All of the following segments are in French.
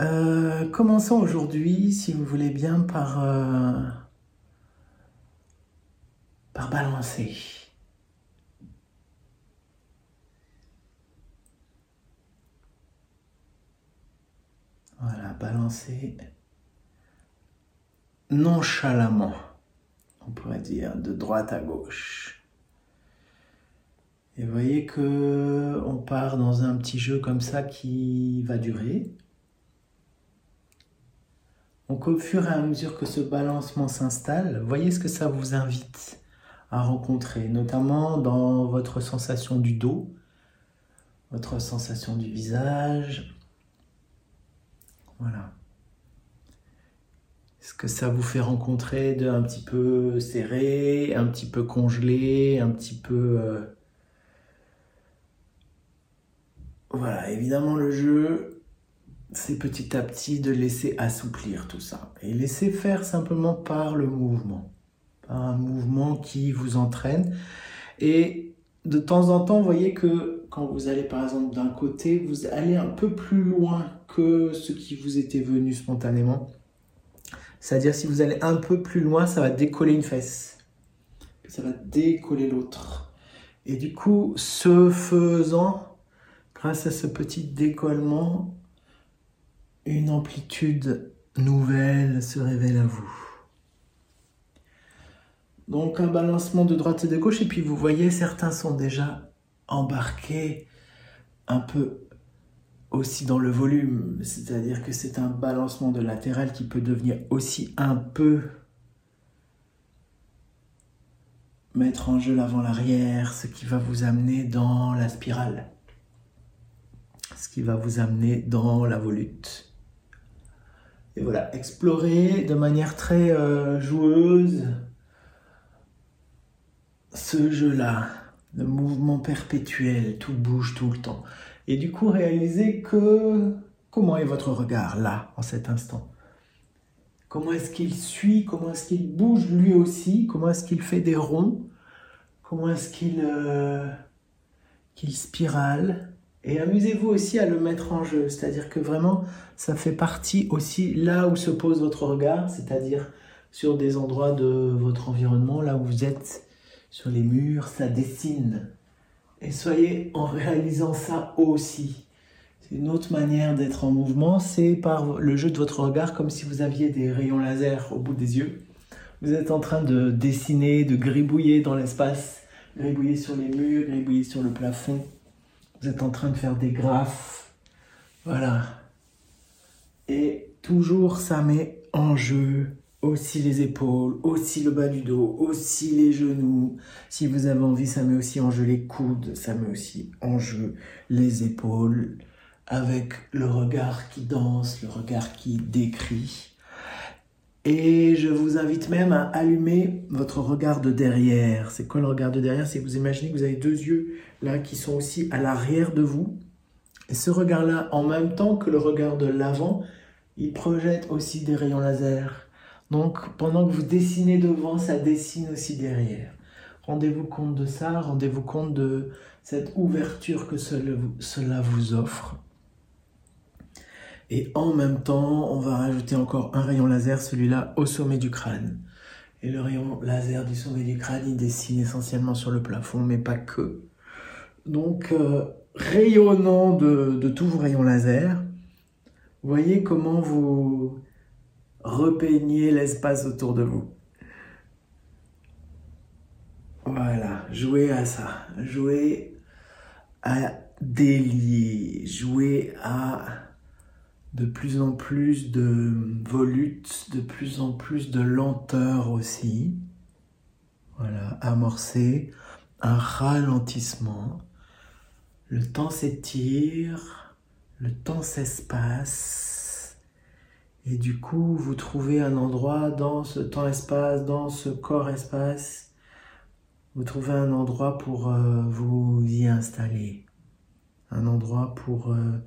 Euh, commençons aujourd'hui, si vous voulez bien, par, euh, par balancer. Voilà, balancer nonchalamment, on pourrait dire, de droite à gauche. Et voyez que on part dans un petit jeu comme ça qui va durer. Donc au fur et à mesure que ce balancement s'installe, voyez ce que ça vous invite à rencontrer, notamment dans votre sensation du dos, votre sensation du visage. Voilà. Ce que ça vous fait rencontrer de un petit peu serré, un petit peu congelé, un petit peu... Euh, voilà, évidemment le jeu, c'est petit à petit de laisser assouplir tout ça. Et laisser faire simplement par le mouvement. Un mouvement qui vous entraîne. Et de temps en temps, voyez que quand vous allez par exemple d'un côté, vous allez un peu plus loin que ce qui vous était venu spontanément. C'est-à-dire si vous allez un peu plus loin, ça va décoller une fesse. Ça va décoller l'autre. Et du coup, ce faisant, grâce à ce petit décollement, une amplitude nouvelle se révèle à vous. Donc un balancement de droite et de gauche, et puis vous voyez, certains sont déjà embarqués un peu aussi dans le volume, c'est-à-dire que c'est un balancement de latéral qui peut devenir aussi un peu mettre en jeu l'avant-l'arrière, ce qui va vous amener dans la spirale, ce qui va vous amener dans la volute. Et voilà, explorer de manière très euh, joueuse ce jeu-là, le mouvement perpétuel, tout bouge tout le temps. Et du coup, réalisez que comment est votre regard là, en cet instant? Comment est-ce qu'il suit? Comment est-ce qu'il bouge lui aussi? Comment est-ce qu'il fait des ronds? Comment est-ce qu'il euh, qu'il spirale? Et amusez-vous aussi à le mettre en jeu. C'est-à-dire que vraiment, ça fait partie aussi là où se pose votre regard, c'est-à-dire sur des endroits de votre environnement, là où vous êtes, sur les murs, ça dessine. Et soyez en réalisant ça aussi. C'est une autre manière d'être en mouvement, c'est par le jeu de votre regard, comme si vous aviez des rayons laser au bout des yeux. Vous êtes en train de dessiner, de gribouiller dans l'espace, gribouiller sur les murs, gribouiller sur le plafond. Vous êtes en train de faire des graphes. Voilà. Et toujours ça met en jeu aussi les épaules, aussi le bas du dos, aussi les genoux. Si vous avez envie, ça met aussi en jeu les coudes, ça met aussi en jeu les épaules, avec le regard qui danse, le regard qui décrit. Et je vous invite même à allumer votre regard de derrière. C'est quoi le regard de derrière? C'est que vous imaginez que vous avez deux yeux là qui sont aussi à l'arrière de vous. Et ce regard-là, en même temps que le regard de l'avant, il projette aussi des rayons laser donc pendant que vous dessinez devant, ça dessine aussi derrière. Rendez-vous compte de ça, rendez-vous compte de cette ouverture que cela vous offre. Et en même temps, on va rajouter encore un rayon laser, celui-là au sommet du crâne. Et le rayon laser du sommet du crâne, il dessine essentiellement sur le plafond, mais pas que. Donc, euh, rayonnant de, tous vos rayons laser, voyez comment vous repeignez l'espace autour de vous. Voilà, jouez à ça. Jouez à délier. Jouez à de plus en plus de volutes, de plus en plus de lenteur aussi. Voilà, amorcer un ralentissement. Le temps s'étire, le temps s'espace et du coup, vous trouvez un endroit dans ce temps-espace, dans ce corps-espace, vous trouvez un endroit pour euh, vous y installer. Un endroit pour... Euh,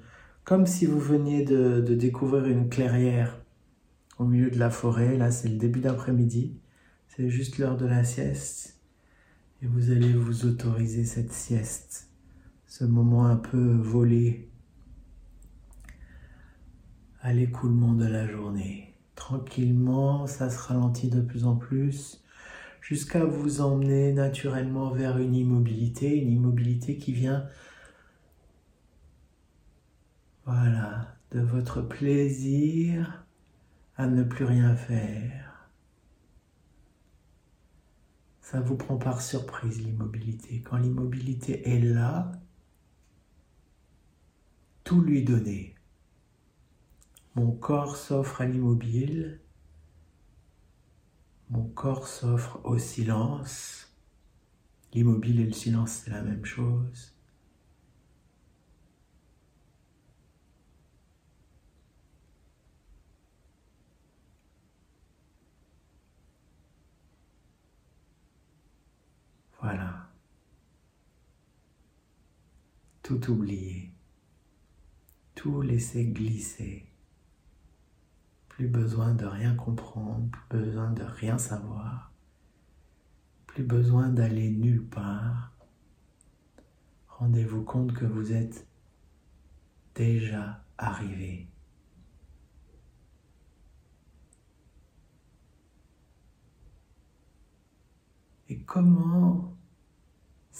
comme si vous veniez de, découvrir une clairière au milieu de la forêt. Là, c'est le début d'après-midi. C'est juste l'heure de la sieste. Et vous allez vous autoriser cette sieste. Ce moment un peu volé à l'écoulement de la journée. Tranquillement, ça se ralentit de plus en plus jusqu'à vous emmener naturellement vers une immobilité, une immobilité qui vient voilà, de votre plaisir à ne plus rien faire. Ça vous prend par surprise l'immobilité. Quand l'immobilité est là, tout lui donner. Mon corps s'offre à l'immobile, mon corps s'offre au silence. L'immobile et le silence, c'est la même chose. Voilà. Tout oublier. Tout laisser glisser. Plus besoin de rien comprendre, plus besoin de rien savoir. Plus besoin d'aller nulle part. Rendez-vous compte que vous êtes déjà arrivé. Et comment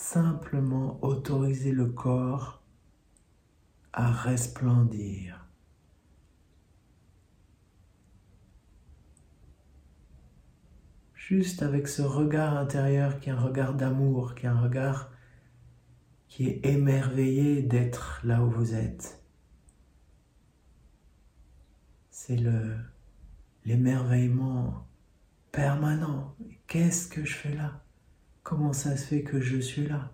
simplement autoriser le corps à resplendir. Juste avec ce regard intérieur qui est un regard d'amour, qui est un regard qui est émerveillé d'être là où vous êtes. C'est le l'émerveillement permanent. Qu'est-ce que je fais là? Comment ça se fait que je suis là?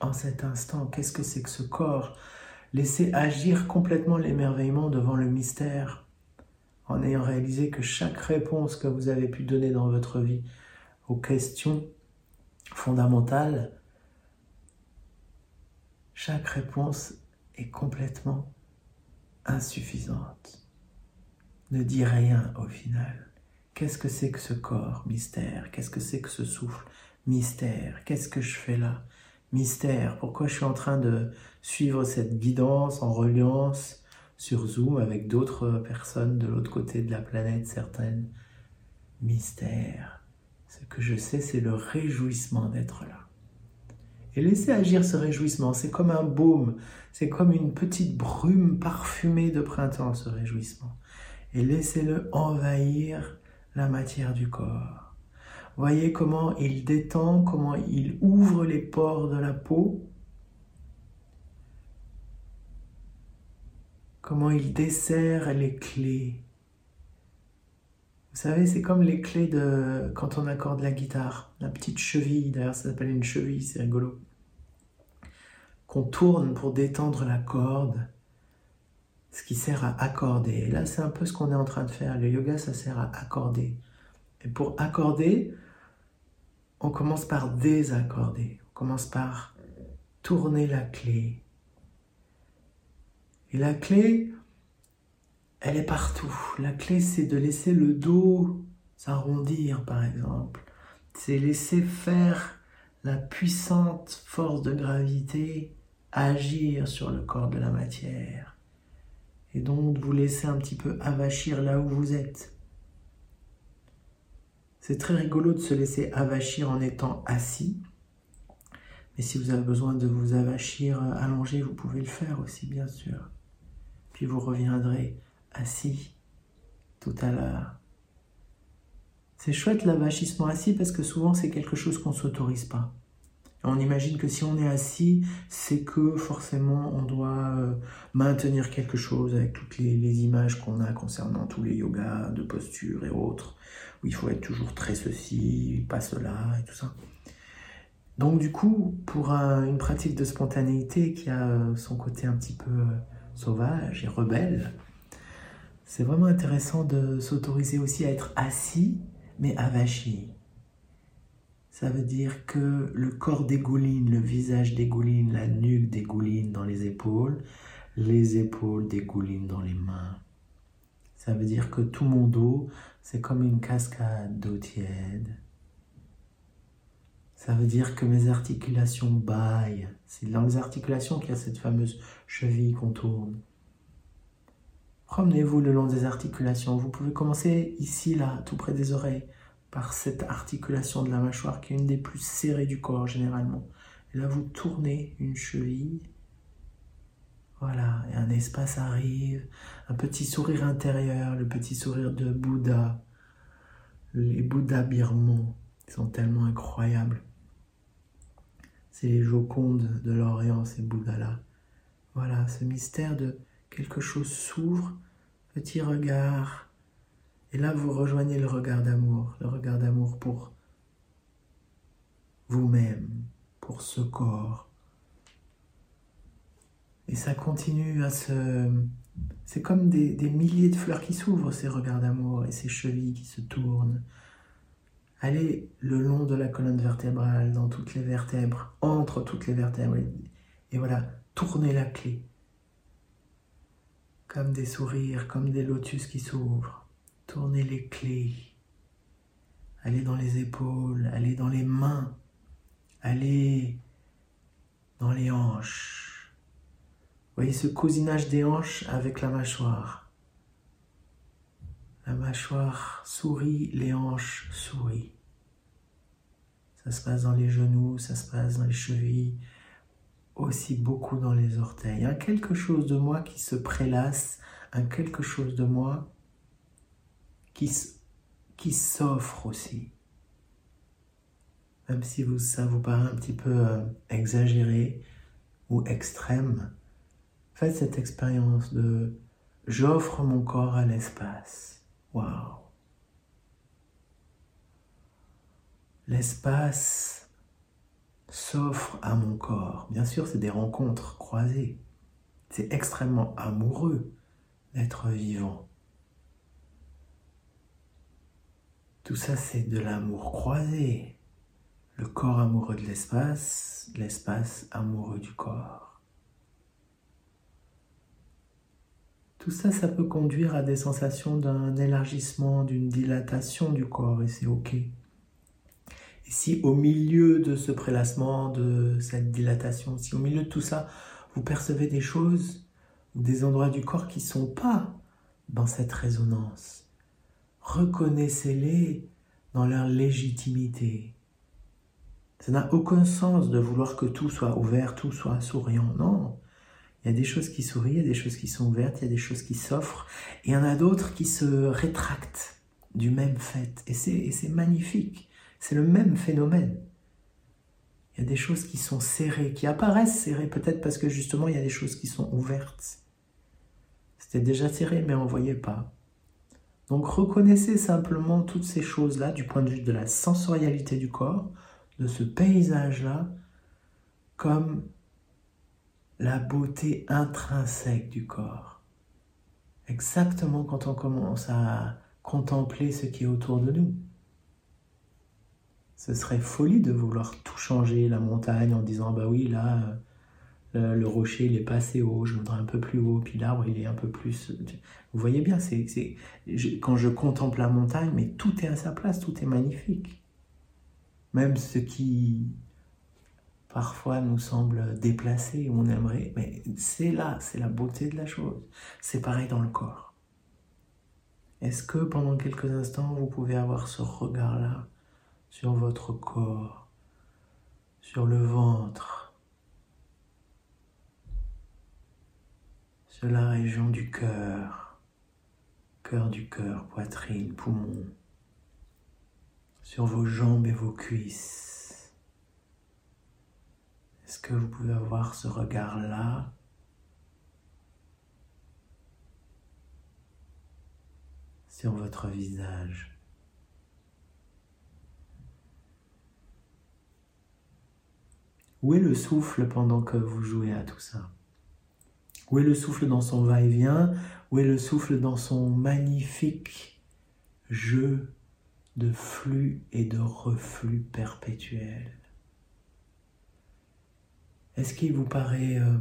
En cet instant, qu'est-ce que c'est que ce corps? Laissez agir complètement l'émerveillement devant le mystère, en ayant réalisé que chaque réponse que vous avez pu donner dans votre vie aux questions fondamentales, chaque réponse est complètement insuffisante. Ne dit rien au final. Qu'est-ce que c'est que ce corps Mystère? Qu'est-ce que c'est que ce souffle? Mystère. Qu'est-ce que je fais là? Mystère. Pourquoi je suis en train de suivre cette guidance en reliance sur Zoom avec d'autres personnes de l'autre côté de la planète, certaines? Mystère. Ce que je sais, c'est le réjouissement d'être là. Et laissez agir ce réjouissement. C'est comme un baume. C'est comme une petite brume parfumée de printemps, ce réjouissement. Et laissez-le envahir la matière du corps. Voyez comment il détend, comment il ouvre les pores de la peau, comment il dessert les clés. Vous savez, c'est comme les clés de quand on accorde la guitare, la petite cheville, d'ailleurs ça s'appelle une cheville, c'est rigolo, qu'on tourne pour détendre la corde, ce qui sert à accorder. Et là, c'est un peu ce qu'on est en train de faire. Le yoga, ça sert à accorder. Et pour accorder, on commence par désaccorder, on commence par tourner la clé. Et la clé, elle est partout. La clé, c'est de laisser le dos s'arrondir, par exemple. C'est laisser faire la puissante force de gravité agir sur le corps de la matière. Et donc vous laisser un petit peu avachir là où vous êtes. C'est très rigolo de se laisser avachir en étant assis. Mais si vous avez besoin de vous avachir allongé, vous pouvez le faire aussi, bien sûr. Puis vous reviendrez assis tout à l'heure. C'est chouette l'avachissement assis parce que souvent c'est quelque chose qu'on ne s'autorise pas. On imagine que si on est assis, c'est que forcément on doit euh, maintenir quelque chose avec toutes les, images qu'on a concernant tous les yogas de posture et autres où il faut être toujours très ceci, pas cela et tout ça. Donc du coup, pour une pratique de spontanéité qui a euh, son côté un petit peu euh, sauvage et rebelle, c'est vraiment intéressant de s'autoriser aussi à être assis, mais avachi. Ça veut dire que le corps dégouline, le visage dégouline, la nuque dégouline dans les épaules, les épaules dégoulinent dans les mains. Ça veut dire que tout mon dos, c'est comme une cascade d'eau tiède. Ça veut dire que mes articulations baillent. C'est dans les articulations qu'il y a cette fameuse cheville qu'on tourne. Promenez-vous le long des articulations. Vous pouvez commencer ici, là, tout près des oreilles, par cette articulation de la mâchoire qui est une des plus serrées du corps généralement. Et là, vous tournez une cheville. Voilà, et un espace arrive, un petit sourire intérieur, le petit sourire de Bouddha. Les Bouddhas birmans sont tellement incroyables. C'est les Jocondes de l'Orient, ces Bouddhas-là. Voilà, ce mystère de quelque chose s'ouvre, petit regard, et là vous rejoignez le regard d'amour, le regard d'amour pour vous-même, pour ce corps. Et ça continue à se... C'est comme des, milliers de fleurs qui s'ouvrent, ces regards d'amour, et ces chevilles qui se tournent. Allez le long de la colonne vertébrale, dans toutes les vertèbres, entre toutes les vertèbres. Et voilà, tournez la clé comme des sourires, comme des lotus qui s'ouvrent. Tournez les clés. Allez dans les épaules, allez dans les mains, allez dans les hanches. Voyez ce cousinage des hanches avec la mâchoire. La mâchoire sourit, les hanches sourient. Ça se passe dans les genoux, ça se passe dans les chevilles, aussi beaucoup dans les orteils. Un quelque chose de moi qui se prélasse, un quelque chose de moi qui, s'offre aussi. Même si ça vous paraît un petit peu euh, exagéré ou extrême, faites cette expérience de j'offre mon corps à l'espace. Waouh! L'espace s'offre à mon corps. Bien sûr, c'est des rencontres croisées. C'est extrêmement amoureux d'être vivant. Tout ça, c'est de l'amour croisé. Le corps amoureux de l'espace, l'espace amoureux du corps. Tout ça, ça peut conduire à des sensations d'un élargissement, d'une dilatation du corps, et c'est OK. Et si au milieu de ce prélassement, de cette dilatation, si au milieu de tout ça, vous percevez des choses des endroits du corps qui ne sont pas dans cette résonance, reconnaissez-les dans leur légitimité. Ça n'a aucun sens de vouloir que tout soit ouvert, tout soit souriant. Non. Il y a des choses qui sourient, il y a des choses qui sont ouvertes, il y a des choses qui s'offrent, et il y en a d'autres qui se rétractent du même fait. Et c'est magnifique. C'est le même phénomène. Il y a des choses qui sont serrées, qui apparaissent serrées, peut-être parce que justement il y a des choses qui sont ouvertes. C'était déjà serré, mais on ne voyait pas. Donc reconnaissez simplement toutes ces choses-là du point de vue de la sensorialité du corps, de ce paysage-là, comme la beauté intrinsèque du corps. Exactement quand on commence à contempler ce qui est autour de nous. Ce serait folie de vouloir tout changer, la montagne, en disant bah oui, là, euh, le, rocher, il est pas assez haut, je voudrais un peu plus haut, puis l'arbre, il est un peu plus. Vous voyez bien, c'est, quand je contemple la montagne, mais tout est à sa place, tout est magnifique. Même ce qui parfois nous semble déplacé, on aimerait, mais c'est là, c'est la beauté de la chose. C'est pareil dans le corps. Est-ce que pendant quelques instants, vous pouvez avoir ce regard-là sur votre corps, sur le ventre, sur la région du cœur, cœur du cœur, poitrine, poumon, sur vos jambes et vos cuisses. Est-ce que vous pouvez avoir ce regard-là? Sur votre visage. Où est le souffle pendant que vous jouez à tout ça? Où est le souffle dans son va-et-vient? Où est le souffle dans son magnifique jeu de flux et de reflux perpétuel? Est-ce qu'il vous paraît euh,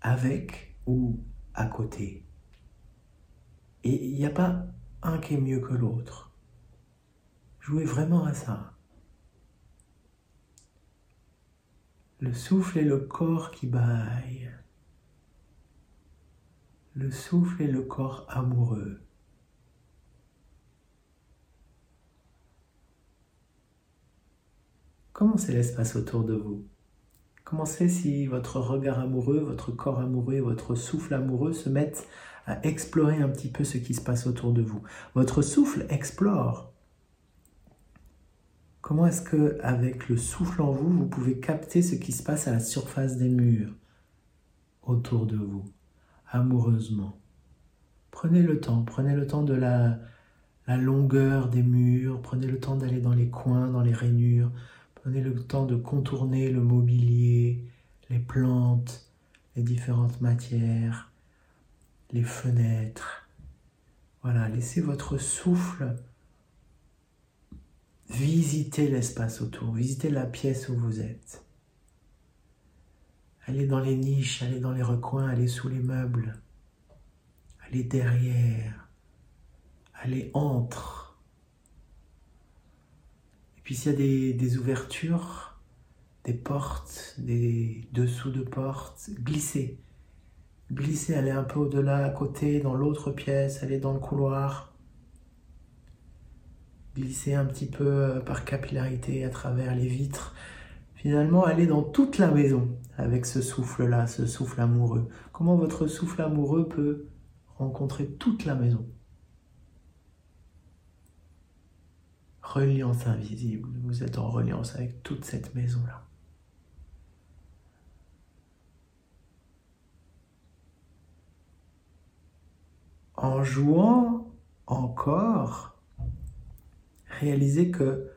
avec ou à côté? Et il n'y a pas un qui est mieux que l'autre. Jouez vraiment à ça. le souffle et le corps qui baillent, le souffle et le corps amoureux. Comment c'est l'espace autour de vous? Comment c'est si votre regard amoureux, votre corps amoureux, votre souffle amoureux se mettent à explorer un petit peu ce qui se passe autour de vous? Votre souffle explore. Comment est-ce que avec le souffle en vous, vous pouvez capter ce qui se passe à la surface des murs autour de vous, amoureusement Prenez le temps, prenez le temps de la, la longueur des murs, prenez le temps d'aller dans les coins, dans les rainures, Prenez le temps de contourner le mobilier, les plantes, les différentes matières, les fenêtres. Voilà, laissez votre souffle visiter l'espace autour, visiter la pièce où vous êtes. Allez dans les niches, allez dans les recoins, allez sous les meubles, allez derrière, allez entre. Puis s'il y a des, ouvertures, des portes, des dessous de portes, glissez. Glissez, allez un peu au-delà, à côté, dans l'autre pièce, allez dans le couloir. Glissez un petit peu euh, par capillarité à travers les vitres. Finalement, allez dans toute la maison avec ce souffle-là, ce souffle amoureux. Comment votre souffle amoureux peut rencontrer toute la maison? Reliance invisible. Vous êtes en reliance avec toute cette maison-là. En jouant encore, réalisez que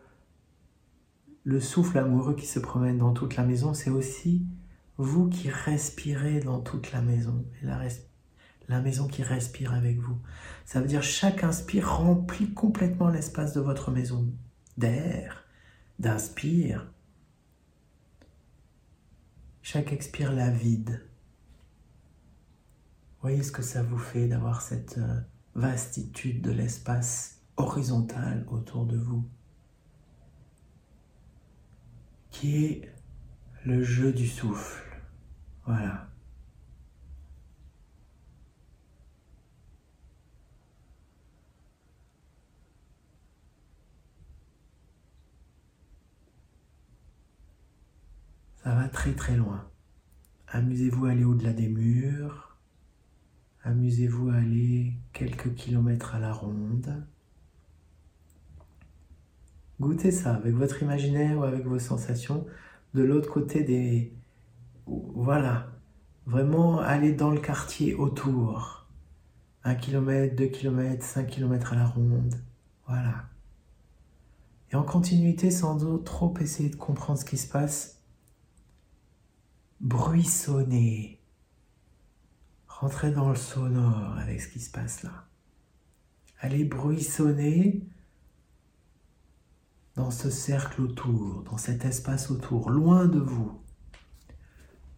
le souffle amoureux qui se promène dans toute la maison, c'est aussi vous qui respirez dans toute la maison. La maison qui respire avec vous. Ça veut dire chaque inspire remplit complètement l'espace de votre maison d'air, d'inspire. Chaque expire la vide. Voyez ce que ça vous fait d'avoir cette euh, vastitude de l'espace horizontal autour de vous, qui est le jeu du souffle. Voilà. Ça va très très loin. Amusez-vous à aller au-delà des murs. Amusez-vous à aller quelques kilomètres à la ronde. Goûtez ça avec votre imaginaire ou avec vos sensations de l'autre côté des... Voilà. Vraiment aller dans le quartier autour. Un kilomètre, deux kilomètres, cinq kilomètres à la ronde. Voilà. Et en continuité, sans trop essayer de comprendre ce qui se passe, bruissonner, rentrer dans le sonore avec ce qui se passe là. Allez bruissonner dans ce cercle autour, dans cet espace autour, loin de vous.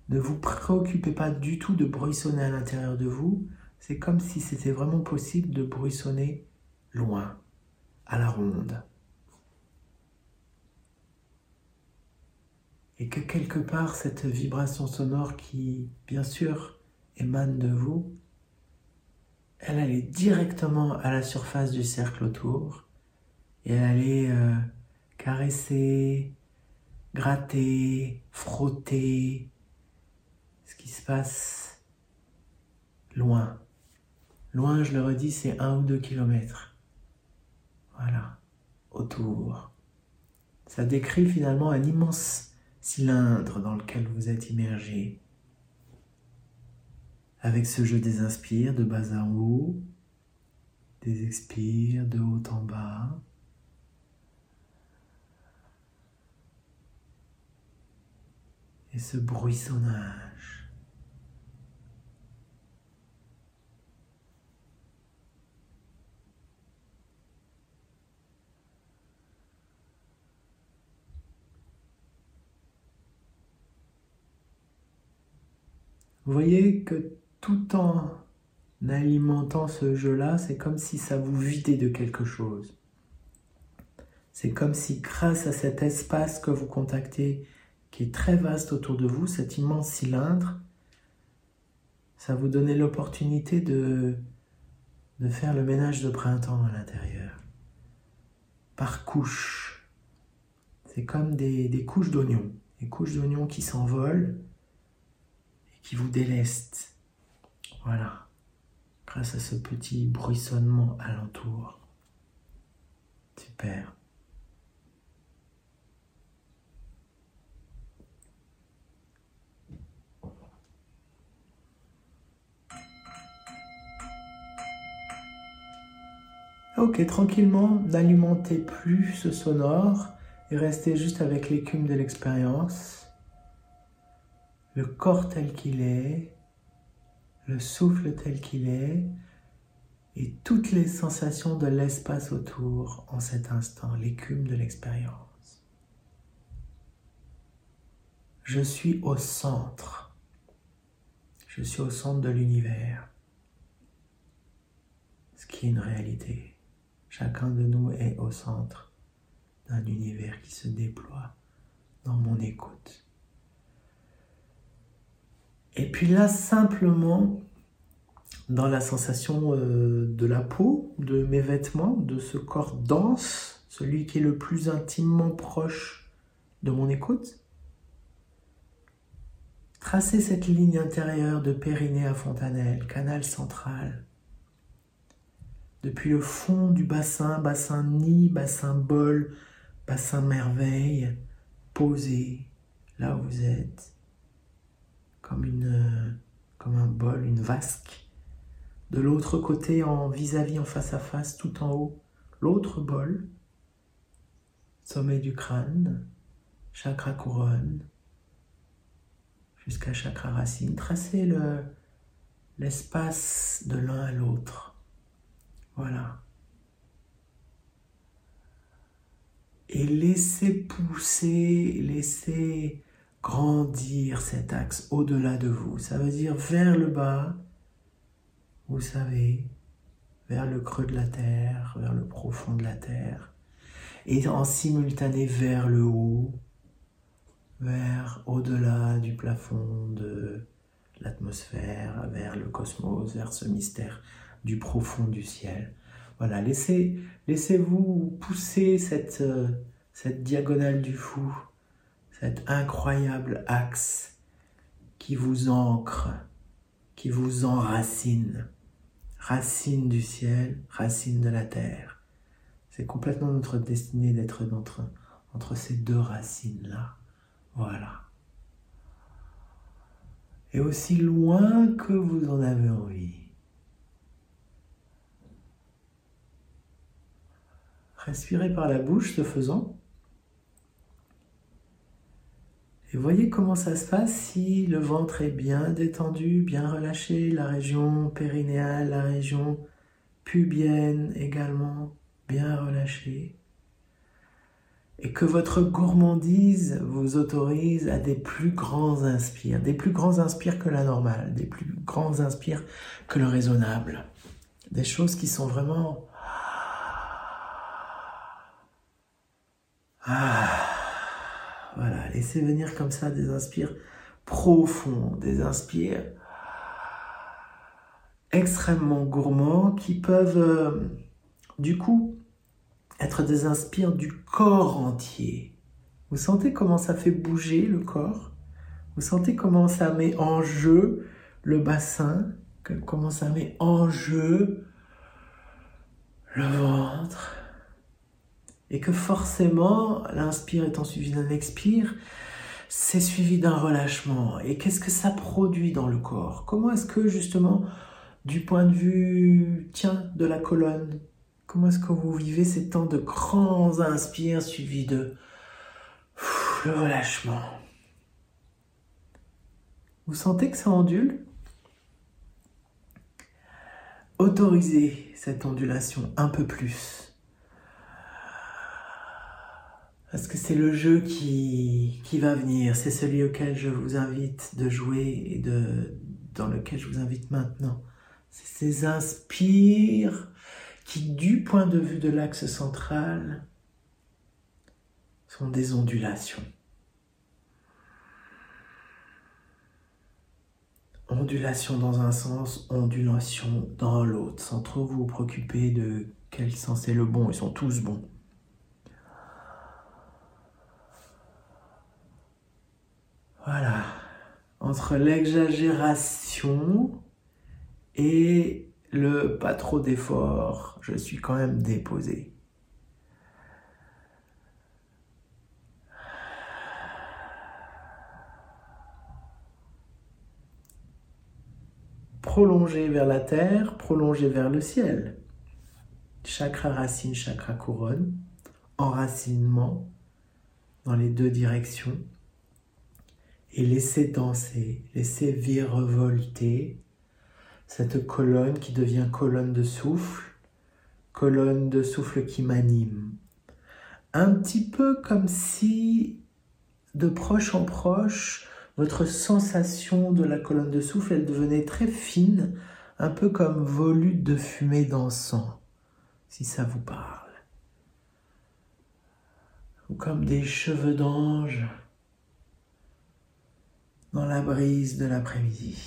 Ne vous préoccupez pas du tout de bruissonner à l'intérieur de vous. C'est comme si c'était vraiment possible de bruissonner loin, à la ronde. et que quelque part cette vibration sonore qui, bien sûr, émane de vous, elle allait directement à la surface du cercle autour et elle allait caresser, gratter, frotter ce qui se passe loin. Loin, je le redis, c'est un ou deux kilomètres. Voilà, autour. Ça décrit finalement un immense cylindre dans lequel vous êtes immergé. Avec ce jeu des inspires de bas en haut, des expires de haut en bas. Et ce bruissonnage. Vous voyez que tout en alimentant ce jeu-là, c'est comme si ça vous vidait de quelque chose. C'est comme si grâce à cet espace que vous contactez, qui est très vaste autour de vous, cet immense cylindre, ça vous donnait l'opportunité de, de faire le ménage de printemps à l'intérieur. Par couches. C'est comme des, des couches d'oignons. Des couches d'oignons qui s'envolent et qui vous délestent. Voilà. Grâce à ce petit bruissonnement alentour. Super. Ok, tranquillement, n'alimentez plus ce sonore et restez juste avec l'écume de l'expérience, le corps tel qu'il est, le souffle tel qu'il est, et toutes les sensations de l'espace autour en cet instant, l'écume de l'expérience. Je suis au centre. Je suis au centre de l'univers, ce qui est une réalité. Chacun de nous est au centre d'un univers qui se déploie dans mon écoute. Et puis là, simplement, dans la sensation euh, de la peau, de mes vêtements, de ce corps dense, celui qui est le plus intimement proche de mon écoute, tracez cette ligne intérieure de Périnée à Fontanelle, canal central, depuis le fond du bassin, bassin nid, bassin bol, bassin merveille, posé là où vous êtes, comme, un bol, une vasque. De l'autre côté, en vis-à-vis, en face à face, tout en haut, l'autre bol, sommet du crâne, chakra couronne, jusqu'à chakra racine. Tracez le, l'espace de l'un à l'autre. Voilà. Et laissez pousser, laissez grandir cet axe au-delà de vous. Ça veut dire vers le bas, vous savez, vers le creux de la terre, vers le profond de la terre, et en simultané vers le haut, vers au-delà du plafond de l'atmosphère, vers le cosmos, vers ce mystère du profond du ciel. Voilà, laissez, laissez-vous pousser cette, euh, cette diagonale du fou, cet incroyable axe qui vous ancre, qui vous enracine. Racine du ciel, racine de la terre. C'est complètement notre destinée d'être entre, entre ces deux racines-là. Voilà. Et aussi loin que vous en avez envie. Respirez par la bouche ce faisant. Et voyez comment ça se passe si le ventre est bien détendu, bien relâché, la région périnéale, la région pubienne également bien relâchée. Et que votre gourmandise vous autorise à des plus grands inspires, des plus grands inspires que la normale, des plus grands inspires que le raisonnable. Des choses qui sont vraiment Ah, voilà, laissez venir comme ça des inspires profonds, des inspires extrêmement gourmands qui peuvent euh, du coup être des inspires du corps entier. Vous sentez comment ça fait bouger le corps? Vous sentez comment ça met en jeu le bassin Comment ça met en jeu le ventre? Et que forcément, l'inspire étant suivi d'un expire, c'est suivi d'un relâchement. Et qu'est-ce que ça produit dans le corps? Comment est-ce que justement, du point de vue, tiens, de la colonne, comment est-ce que vous vivez ces temps de grands inspires suivis de le relâchement? Vous sentez que ça ondule? Autorisez cette ondulation un peu plus. Parce que c'est le jeu qui, va venir, c'est celui auquel je vous invite de jouer et dans lequel je vous invite maintenant. C'est ces inspires qui, du point de vue de l'axe central, sont des ondulations. ondulation dans un sens, ondulation dans l'autre, sans trop vous préoccuper de quel sens est le bon, ils sont tous bons. Voilà. Entre l'exagération et le pas trop d'effort, je suis quand même déposé. Prolonger vers la terre, prolonger vers le ciel. Chakra racine, chakra couronne, enracinement dans les deux directions et laissez danser, laissez virevolter cette colonne qui devient colonne de souffle, colonne de souffle qui m'anime. Un petit peu comme si, de proche en proche, votre sensation de la colonne de souffle, elle devenait très fine, un peu comme volute de fumée d'encens, si ça vous parle. Ou comme des cheveux d'ange dans la brise de l'après-midi.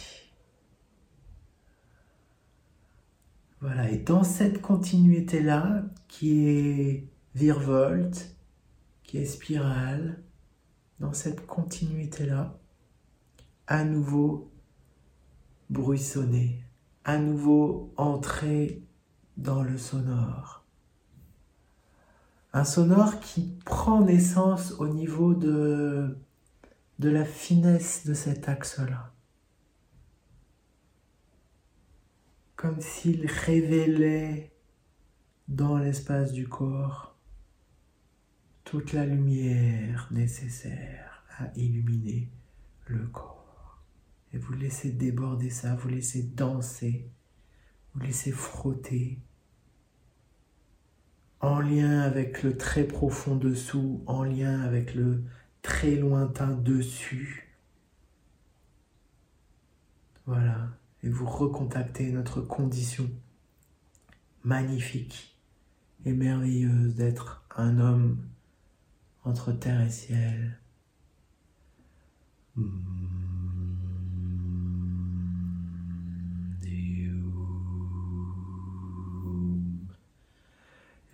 Voilà, et dans cette continuité-là, qui est virevolte, qui est spirale, dans cette continuité-là, à nouveau bruissonner, à nouveau entrer dans le sonore. Un sonore qui prend naissance au niveau de de la finesse de cet axe-là. Comme s'il révélait dans l'espace du corps toute la lumière nécessaire à illuminer le corps. Et vous laissez déborder ça, vous laissez danser, vous laissez frotter en lien avec le très profond dessous, en lien avec le très lointain dessus. Voilà. Et vous recontactez notre condition magnifique et merveilleuse d'être un homme entre terre et ciel.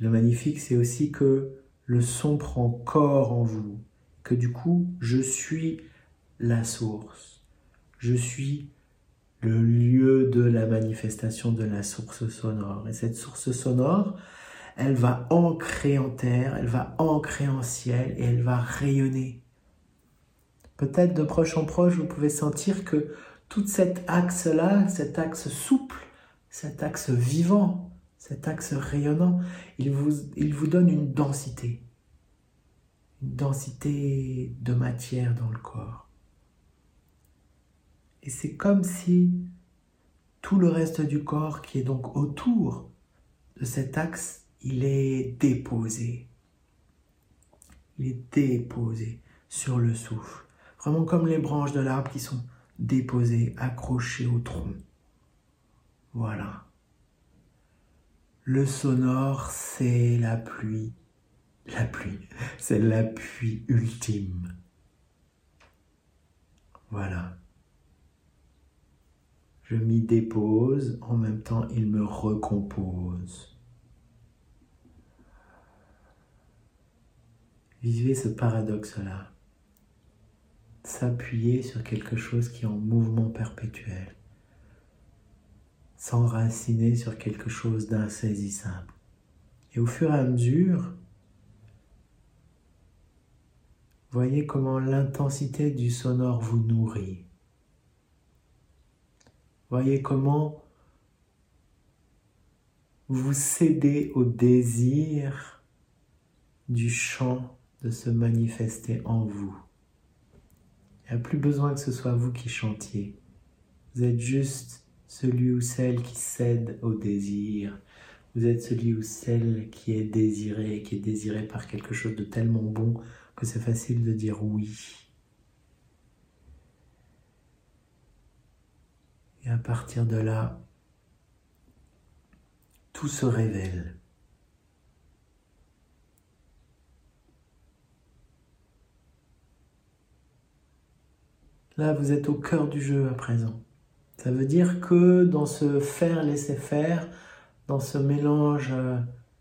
Le magnifique, c'est aussi que le son prend corps en vous que du coup, je suis la source. Je suis le lieu de la manifestation de la source sonore. Et cette source sonore, elle va ancrer en terre, elle va ancrer en ciel et elle va rayonner. Peut-être de proche en proche, vous pouvez sentir que tout cet axe-là, cet axe souple, cet axe vivant, cet axe rayonnant, il vous, il vous donne une densité densité de matière dans le corps. Et c'est comme si tout le reste du corps qui est donc autour de cet axe, il est déposé. Il est déposé sur le souffle. Vraiment comme les branches de l'arbre qui sont déposées, accrochées au tronc. Voilà. Le sonore, c'est la pluie la pluie, c'est l'appui ultime. Voilà. Je m'y dépose, en même temps il me recompose. Vivez ce paradoxe-là. S'appuyer sur quelque chose qui est en mouvement perpétuel. S'enraciner sur quelque chose d'insaisissable. Et au fur et à mesure, Voyez comment l'intensité du sonore vous nourrit. Voyez comment vous cédez au désir du chant de se manifester en vous. Il n'y a plus besoin que ce soit vous qui chantiez. Vous êtes juste celui ou celle qui cède au désir. Vous êtes celui ou celle qui est désiré, qui est désiré par quelque chose de tellement bon c'est facile de dire oui. Et à partir de là, tout se révèle. Là, vous êtes au cœur du jeu à présent. Ça veut dire que dans ce faire, laisser faire, dans ce mélange euh,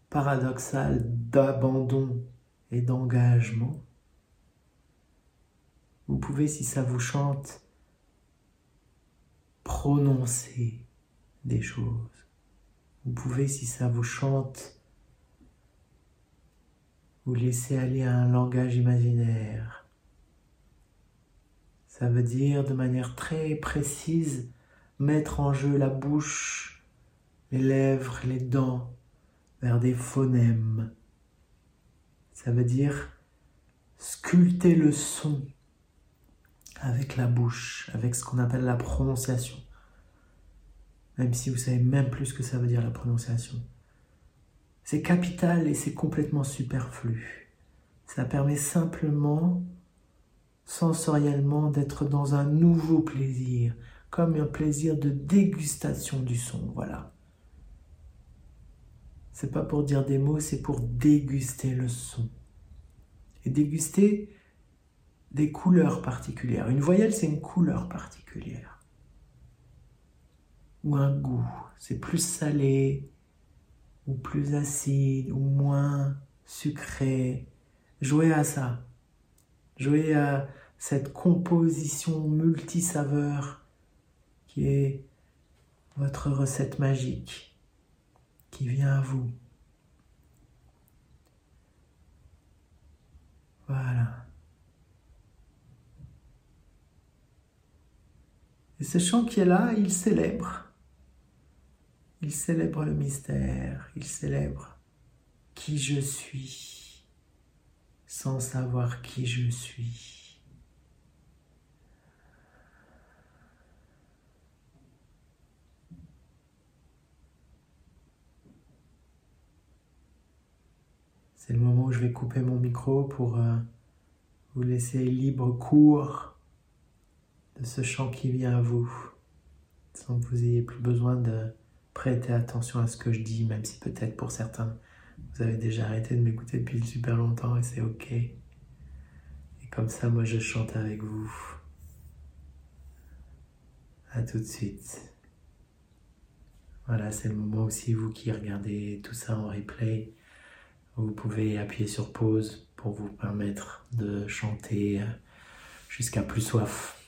paradoxal d'abandon et d'engagement, vous pouvez, si ça vous chante, prononcer des choses. Vous pouvez, si ça vous chante, vous laisser aller à un langage imaginaire. Ça veut dire de manière très précise mettre en jeu la bouche, les lèvres, les dents vers des phonèmes. Ça veut dire sculpter le son avec la bouche, avec ce qu'on appelle la prononciation. Même si vous savez même plus ce que ça veut dire la prononciation. C'est capital et c'est complètement superflu. Ça permet simplement, sensoriellement, d'être dans un nouveau plaisir, comme un plaisir de dégustation du son, voilà. C'est pas pour dire des mots, c'est pour déguster le son. Et déguster, des couleurs particulières. Une voyelle, c'est une couleur particulière. Ou un goût. C'est plus salé, ou plus acide, ou moins sucré. Jouez à ça. Jouez à cette composition multisaveur qui est votre recette magique qui vient à vous. Voilà. Et ce chant qui est là, il célèbre. Il célèbre le mystère, il célèbre qui je suis, sans savoir qui je suis. C'est le moment où je vais couper mon micro pour euh, vous laisser libre cours ce chant qui vient à vous, sans que vous ayez plus besoin de prêter attention à ce que je dis, même si peut-être pour certains, vous avez déjà arrêté de m'écouter depuis super longtemps et c'est ok. Et comme ça, moi, je chante avec vous. À tout de suite. Voilà, c'est le moment aussi, vous qui regardez tout ça en replay, vous pouvez appuyer sur pause pour vous permettre de chanter jusqu'à plus soif.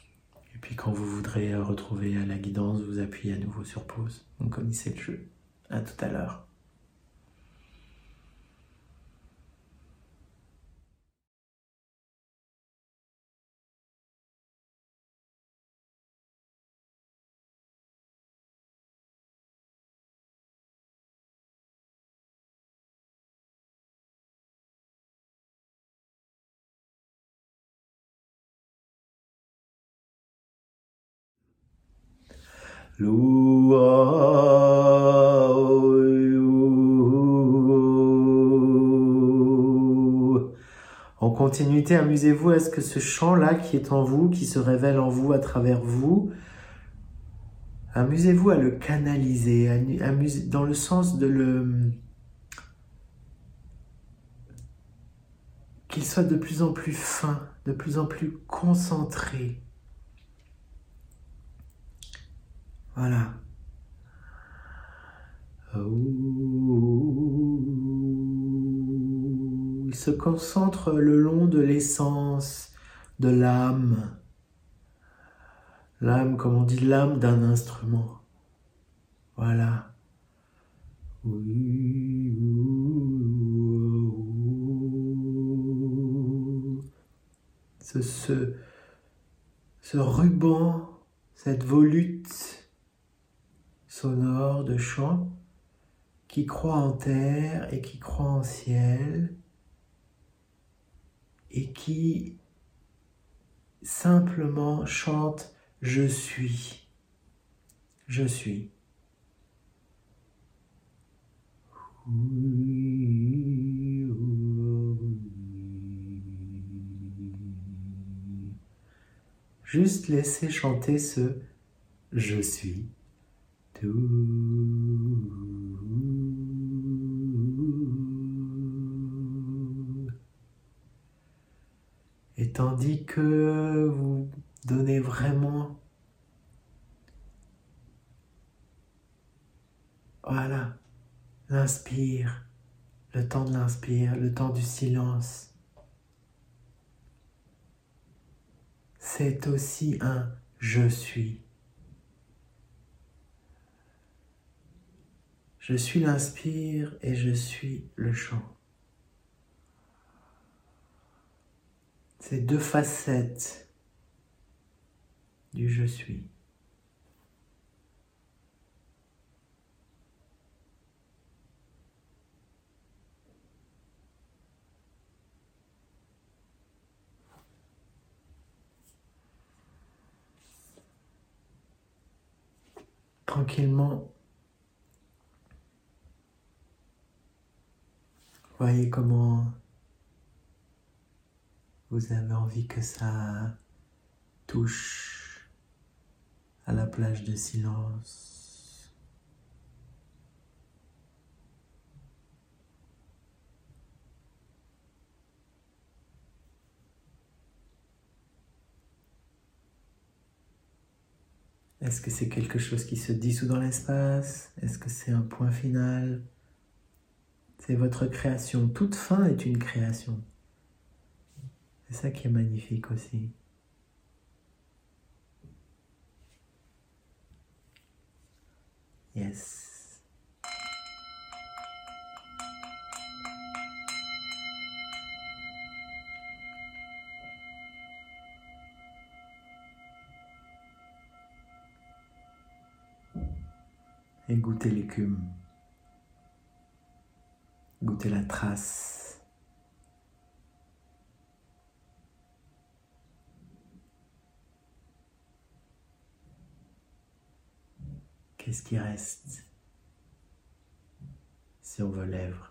Puis quand vous voudrez retrouver la guidance, vous appuyez à nouveau sur pause. Vous connaissez le jeu. À tout à l'heure. En continuité, amusez-vous à ce que ce chant-là qui est en vous, qui se révèle en vous à travers vous, amusez-vous à le canaliser, dans le sens de le... qu'il soit de plus en plus fin, de plus en plus concentré. Voilà. Il se concentre le long de l'essence de l'âme. L'âme, comme on dit, l'âme d'un instrument. Voilà. Ce, ce ruban, cette volute sonore de chant qui croit en terre et qui croit en ciel et qui simplement chante Je suis, je suis. Juste laisser chanter ce Je suis. Et tandis que vous donnez vraiment Voilà. L'inspire, le temps de l'inspire, le temps du silence. C'est aussi un je suis. Je suis l'inspire et je suis le chant. Ces deux facettes du je suis. Tranquillement, voyez comment vous avez envie que ça touche à la plage de silence. Est-ce que c'est quelque chose qui se dissout dans l'espace? Est-ce que c'est un point final? C'est votre création. Toute fin est une création. C'est ça qui est magnifique aussi. Yes. Et l'écume. Goûtez la trace. Qu'est-ce qui reste? Sur vos lèvres